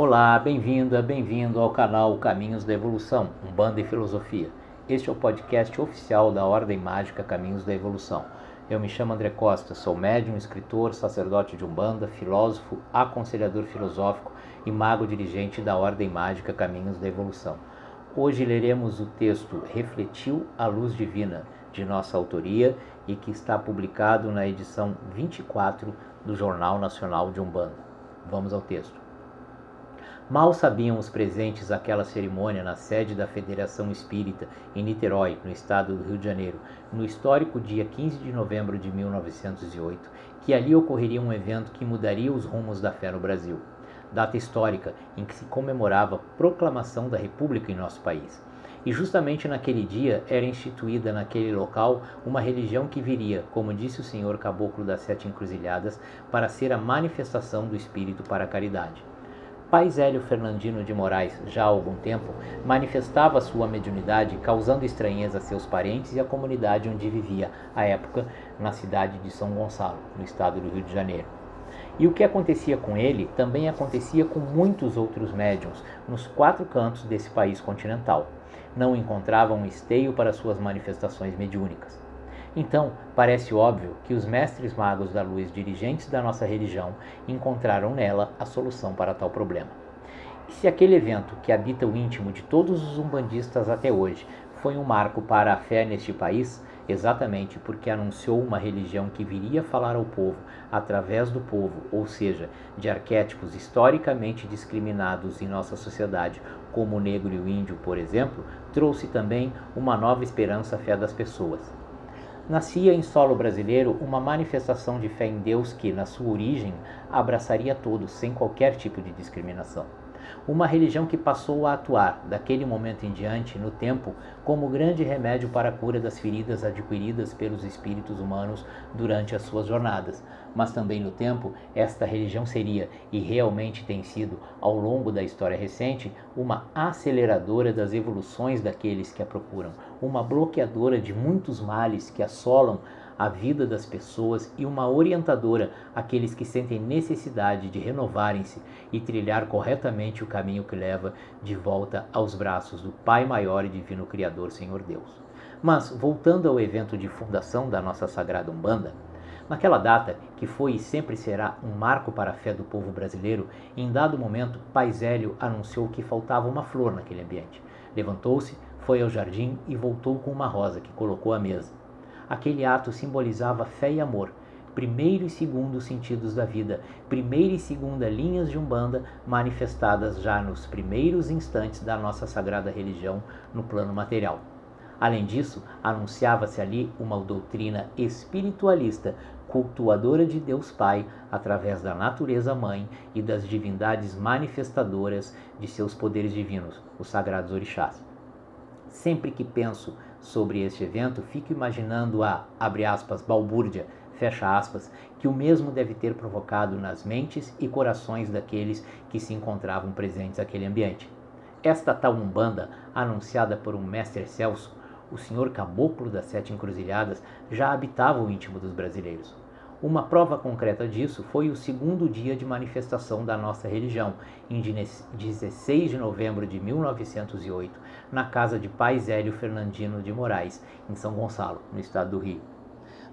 Olá, bem-vinda, bem-vindo ao canal Caminhos da Evolução, Umbanda e Filosofia. Este é o podcast oficial da Ordem Mágica Caminhos da Evolução. Eu me chamo André Costa, sou médium, escritor, sacerdote de Umbanda, filósofo, aconselhador filosófico e mago dirigente da Ordem Mágica Caminhos da Evolução. Hoje leremos o texto Refletiu a Luz Divina, de nossa autoria e que está publicado na edição 24 do Jornal Nacional de Umbanda. Vamos ao texto. Mal sabiam os presentes aquela cerimônia na sede da Federação Espírita, em Niterói, no estado do Rio de Janeiro, no histórico dia 15 de novembro de 1908, que ali ocorreria um evento que mudaria os rumos da fé no Brasil. Data histórica em que se comemorava a proclamação da República em nosso país. E justamente naquele dia era instituída naquele local uma religião que viria, como disse o senhor caboclo das Sete Encruzilhadas, para ser a manifestação do Espírito para a caridade. Pai Zélio Fernandino de Moraes, já há algum tempo, manifestava sua mediunidade, causando estranheza a seus parentes e à comunidade onde vivia, à época, na cidade de São Gonçalo, no estado do Rio de Janeiro. E o que acontecia com ele também acontecia com muitos outros médiums nos quatro cantos desse país continental. Não encontravam esteio para suas manifestações mediúnicas. Então, parece óbvio que os mestres magos da luz, dirigentes da nossa religião, encontraram nela a solução para tal problema. E se aquele evento que habita o íntimo de todos os umbandistas até hoje foi um marco para a fé neste país, exatamente porque anunciou uma religião que viria falar ao povo através do povo, ou seja, de arquétipos historicamente discriminados em nossa sociedade, como o negro e o índio, por exemplo, trouxe também uma nova esperança à fé das pessoas nascia em solo brasileiro uma manifestação de fé em Deus que, na sua origem, abraçaria todos sem qualquer tipo de discriminação. Uma religião que passou a atuar, daquele momento em diante, no tempo, como grande remédio para a cura das feridas adquiridas pelos espíritos humanos durante as suas jornadas. Mas também no tempo, esta religião seria, e realmente tem sido, ao longo da história recente, uma aceleradora das evoluções daqueles que a procuram, uma bloqueadora de muitos males que assolam a vida das pessoas e uma orientadora àqueles que sentem necessidade de renovarem-se e trilhar corretamente o caminho que leva de volta aos braços do Pai Maior e Divino Criador, Senhor Deus. Mas, voltando ao evento de fundação da nossa Sagrada Umbanda, Naquela data, que foi e sempre será um marco para a fé do povo brasileiro, em dado momento, Pai Zélio anunciou que faltava uma flor naquele ambiente. Levantou-se, foi ao jardim e voltou com uma rosa que colocou à mesa. Aquele ato simbolizava fé e amor, primeiro e segundo sentidos da vida, primeira e segunda linhas de Umbanda manifestadas já nos primeiros instantes da nossa sagrada religião no plano material. Além disso, anunciava-se ali uma doutrina espiritualista, cultuadora de Deus Pai através da natureza mãe e das divindades manifestadoras de seus poderes divinos, os sagrados orixás. Sempre que penso sobre este evento, fico imaginando a, abre aspas, balbúrdia, fecha aspas, que o mesmo deve ter provocado nas mentes e corações daqueles que se encontravam presentes naquele ambiente. Esta tal Umbanda, anunciada por um mestre Celso, o senhor caboclo das sete encruzilhadas, já habitava o íntimo dos brasileiros. Uma prova concreta disso foi o segundo dia de manifestação da nossa religião, em 16 de novembro de 1908, na casa de Pai Zélio Fernandino de Moraes, em São Gonçalo, no estado do Rio.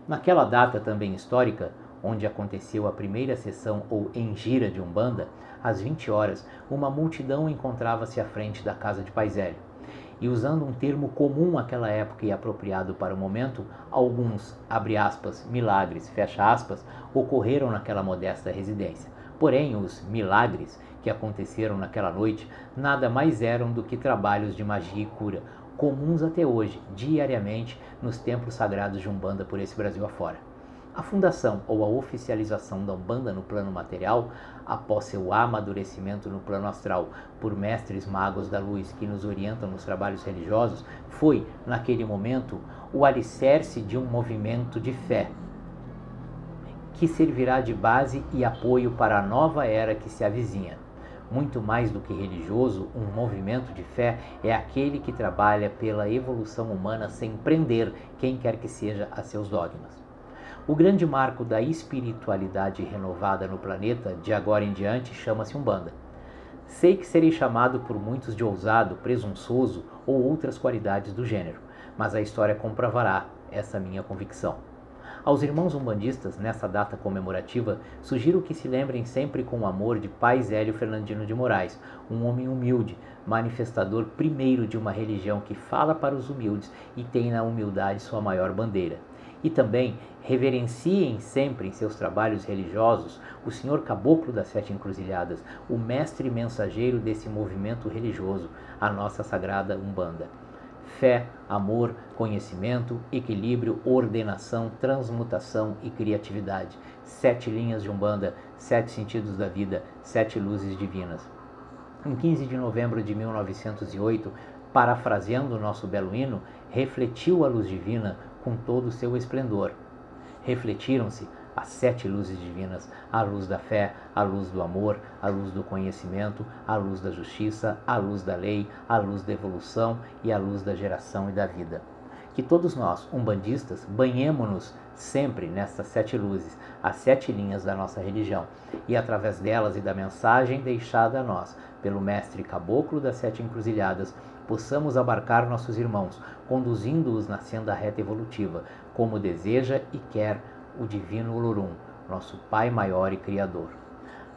Naquela data também histórica, onde aconteceu a primeira sessão ou engira de Umbanda, às 20 horas, uma multidão encontrava-se à frente da casa de Pai Zélio e usando um termo comum àquela época e apropriado para o momento, alguns, abre aspas, milagres, fecha aspas, ocorreram naquela modesta residência. Porém, os milagres que aconteceram naquela noite nada mais eram do que trabalhos de magia e cura, comuns até hoje, diariamente, nos templos sagrados de Umbanda por esse Brasil afora. A fundação ou a oficialização da Umbanda no plano material, após seu amadurecimento no plano astral por mestres magos da luz que nos orientam nos trabalhos religiosos, foi, naquele momento, o alicerce de um movimento de fé, que servirá de base e apoio para a nova era que se avizinha. Muito mais do que religioso, um movimento de fé é aquele que trabalha pela evolução humana sem prender quem quer que seja a seus dogmas. O grande marco da espiritualidade renovada no planeta, de agora em diante, chama-se Umbanda. Sei que serei chamado por muitos de ousado, presunçoso ou outras qualidades do gênero, mas a história comprovará essa minha convicção. Aos irmãos umbandistas, nessa data comemorativa, sugiro que se lembrem sempre com amor de Pai Zélio Fernandino de Moraes, um homem humilde, manifestador primeiro de uma religião que fala para os humildes e tem na humildade sua maior bandeira. E também reverenciem sempre em seus trabalhos religiosos o Senhor Caboclo das Sete Encruzilhadas, o mestre mensageiro desse movimento religioso, a nossa sagrada Umbanda fé, amor, conhecimento, equilíbrio, ordenação, transmutação e criatividade. Sete linhas de Umbanda, sete sentidos da vida, sete luzes divinas. Em 15 de novembro de 1908, parafraseando o nosso belo hino, refletiu a luz divina com todo o seu esplendor. Refletiram-se as sete luzes divinas, a luz da fé, a luz do amor, a luz do conhecimento, a luz da justiça, a luz da lei, a luz da evolução e a luz da geração e da vida. Que todos nós, umbandistas, banhemos-nos sempre nestas sete luzes, as sete linhas da nossa religião, e através delas e da mensagem deixada a nós pelo mestre caboclo das sete encruzilhadas, possamos abarcar nossos irmãos, conduzindo-os na senda reta evolutiva, como deseja e quer o divino Olorum, nosso Pai maior e Criador.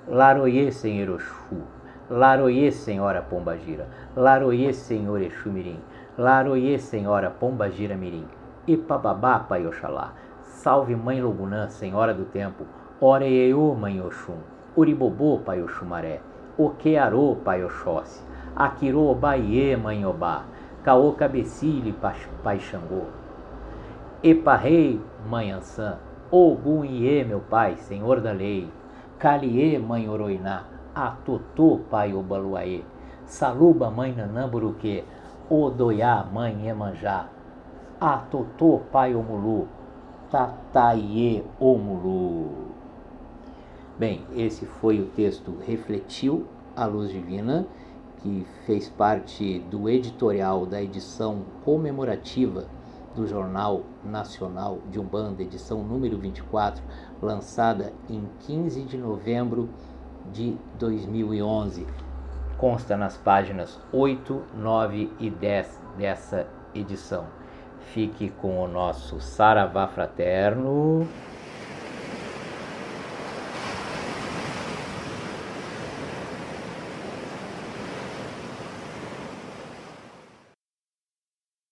Laroye, Senhor Oxu, Laroye, Senhora Pombagira, Laroye, Senhor Exu Mirim, Laroye, Senhora Pombagira Mirim, Ipababá, Pai Oxalá, Salve Mãe Logunã, Senhora do Tempo, Oreeô, Mãe Oxum, Uribobô, Pai Oxumaré, Oquearô, Pai Oxóssi, Aquirô, Baiê, Mãe Obá, Caô Cabecile, Pai Xangô, Eparrei, Mãe Ansã, Iê, meu pai, senhor da lei. Caliê, mãe Oroiná. Atotô, pai Obaluaê. Saluba, mãe Nanamburuquê. Odoiá, mãe Iemanjá. Atotô, pai Omulu. Tataiê, Omulu. Bem, esse foi o texto Refletiu a Luz Divina, que fez parte do editorial da edição comemorativa do Jornal Nacional de Umbanda, edição número 24, lançada em 15 de novembro de 2011. Consta nas páginas 8, 9 e 10 dessa edição. Fique com o nosso Saravá Fraterno.